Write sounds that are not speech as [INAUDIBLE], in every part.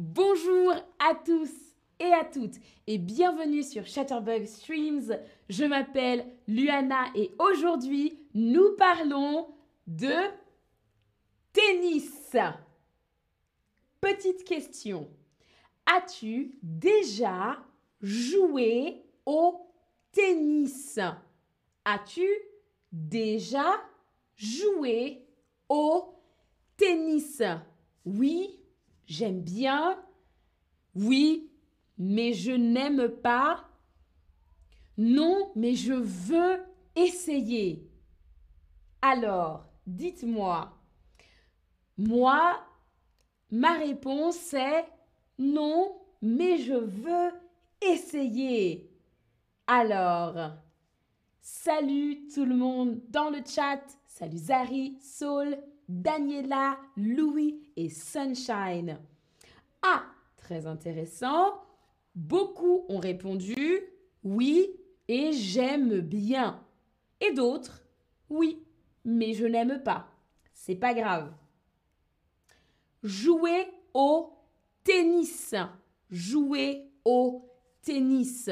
Bonjour à tous et à toutes et bienvenue sur Chatterbug Streams. Je m'appelle Luana et aujourd'hui nous parlons de tennis. Petite question. As-tu déjà joué au tennis? As-tu déjà joué au tennis? Oui, j'aime bien. Oui, mais je n'aime pas. Non, mais je veux essayer. Alors, dites-moi, moi, ma réponse est non, mais je veux essayer. Alors, salut tout le monde dans le chat. Salut Zari, Saul, Daniela, Louis et Sunshine. Ah, très intéressant. Beaucoup ont répondu oui et j'aime bien. Et d'autres oui, mais je n'aime pas. C'est pas grave. Jouer au tennis. Jouer au tennis.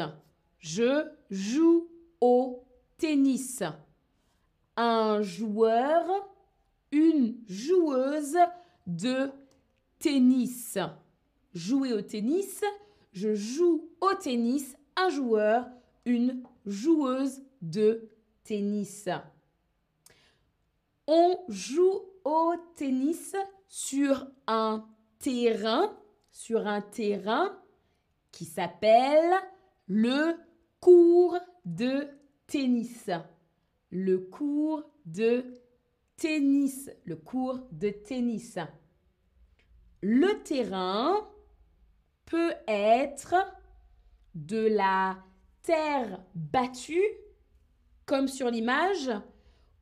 Je joue au tennis. Un joueur, une joueuse de tennis. Jouer au tennis, je joue au tennis, un joueur, une joueuse de tennis. On joue au tennis sur un terrain, sur un terrain qui s'appelle le cours de tennis. Le cours de tennis. Le cours de tennis. Le terrain peut être de la terre battue, comme sur l'image,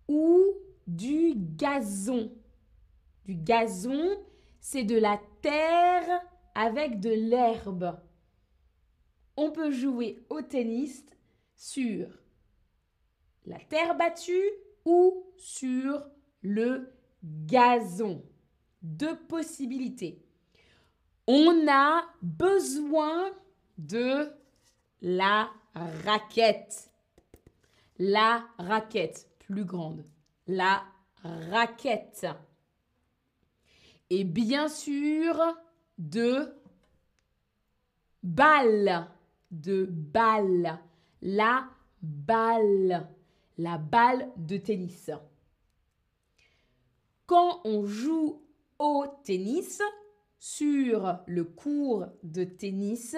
ou du gazon. Du gazon, c'est de la terre avec de l'herbe. On peut jouer au tennis sur la terre battue ou sur le gazon. Deux possibilités. On a besoin de la raquette. La raquette, plus grande. La raquette. Et bien sûr, de balle. De balle. La balle. La balle de tennis. Quand on joue au tennis, sur le cours de tennis,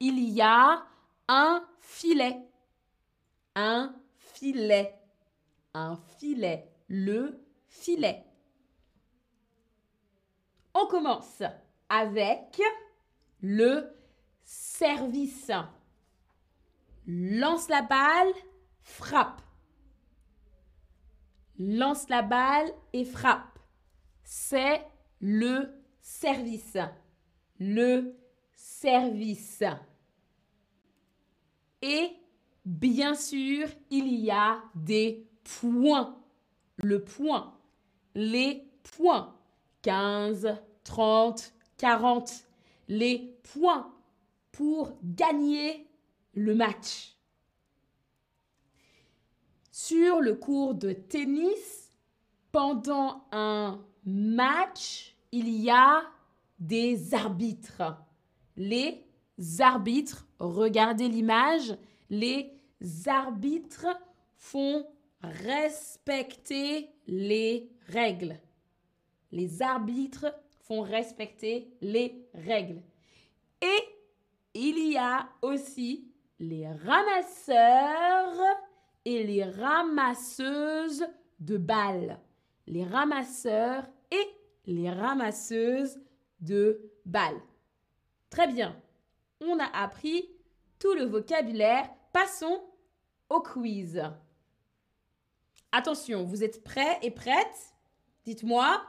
il y a un filet. Un filet. Un filet. Le filet. On commence avec le service. Lance la balle, frappe. Lance la balle et frappe. C'est le service. Le service. Et bien sûr, il y a des points. Le point. Les points. 15, 30, 40. Les points pour gagner le match. Sur le cours de tennis, pendant un match, il y a des arbitres. Les arbitres, regardez l'image, les arbitres font respecter les règles. Les arbitres font respecter les règles. Et il y a aussi les ramasseurs et les ramasseuses de balles. Les ramasseurs et les ramasseuses de balles. Très bien. On a appris tout le vocabulaire. Passons au quiz. Attention, vous êtes prêts et prêtes? Dites-moi.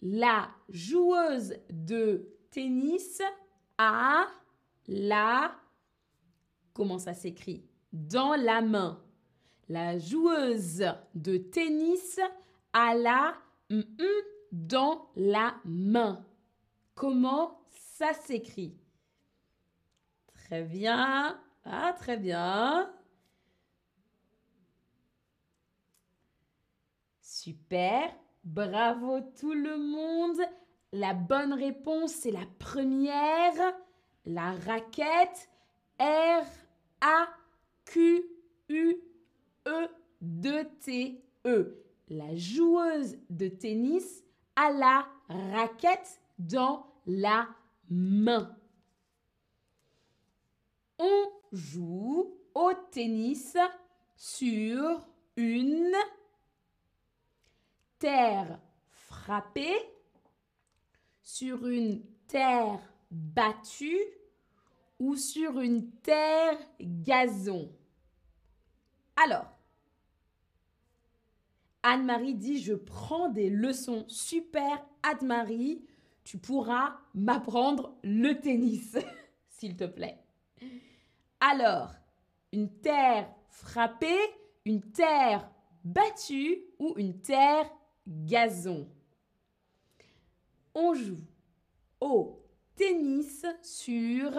La joueuse de tennis a la... Comment ça s'écrit Dans la main. La joueuse de tennis a la dans la main. Comment ça s'écrit? Très bien. Ah, très bien. Super. Bravo tout le monde. La bonne réponse, c'est la première. La raquette. R-A-Q-U-E-D-T-E. La joueuse de tennis a la raquette dans la main. On joue au tennis sur une terre frappée, sur une terre battue ou sur une terre gazon. Alors, Anne-Marie dit, je prends des leçons. Super, Anne-Marie, tu pourras m'apprendre le tennis, [LAUGHS] s'il te plaît. Alors, une terre frappée, une terre battue ou une terre gazon? On joue au tennis sur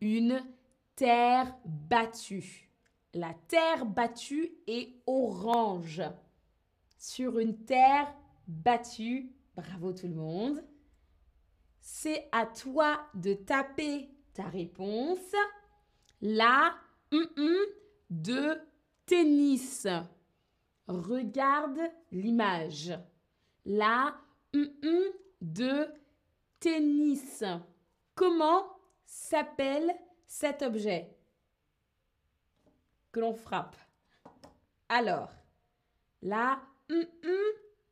une terre battue. La terre battue est orange. Sur une terre battue, bravo tout le monde. C'est à toi de taper ta réponse. La de tennis. Regarde l'image. La de tennis. Comment s'appelle cet objet que l'on frappe Alors, la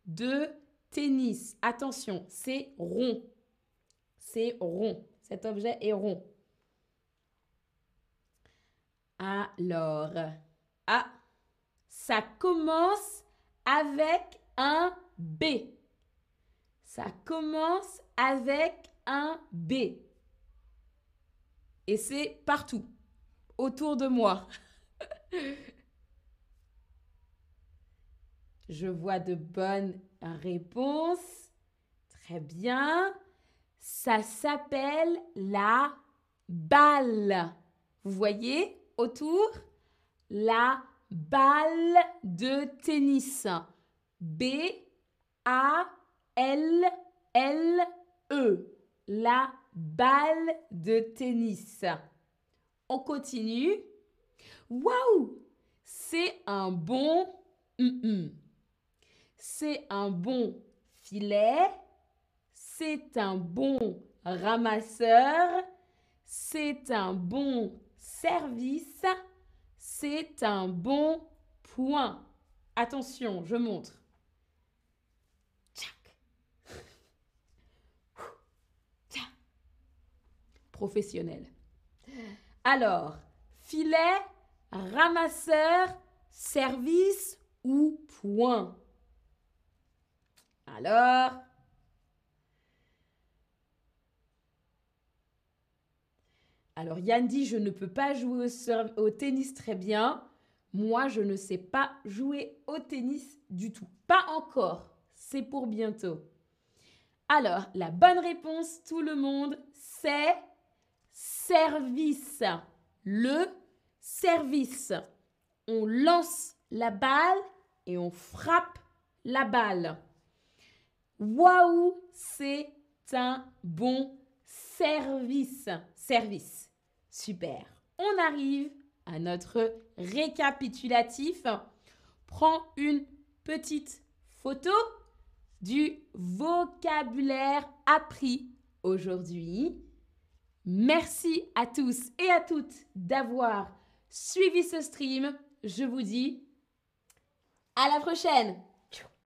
de tennis. Attention, c'est rond. C'est rond. Cet objet est rond. Alors, ah, ça commence avec un B. Ça commence avec un B. Et c'est partout, autour de moi. Je vois de bonnes réponses. Très bien. Ça s'appelle la balle. Vous voyez autour? La balle de tennis. B A L L E. La balle de tennis. On continue. Waouh! C'est un bon C'est un bon filet. C'est un bon ramasseur. C'est un bon service. C'est un bon point. Attention, je montre. Professionnel. Alors, filet, ramasseur, service ou point? Alors, Alors Yann dit, je ne peux pas jouer au, tennis très bien. Moi, je ne sais pas jouer au tennis du tout. Pas encore. C'est pour bientôt. Alors, la bonne réponse, tout le monde, c'est service. Le service. On lance la balle et on frappe la balle. Waouh, c'est un bon service. Service. Super. On arrive à notre récapitulatif. Prends une petite photo du vocabulaire appris aujourd'hui. Merci à tous et à toutes d'avoir suivi ce stream. Je vous dis à la prochaine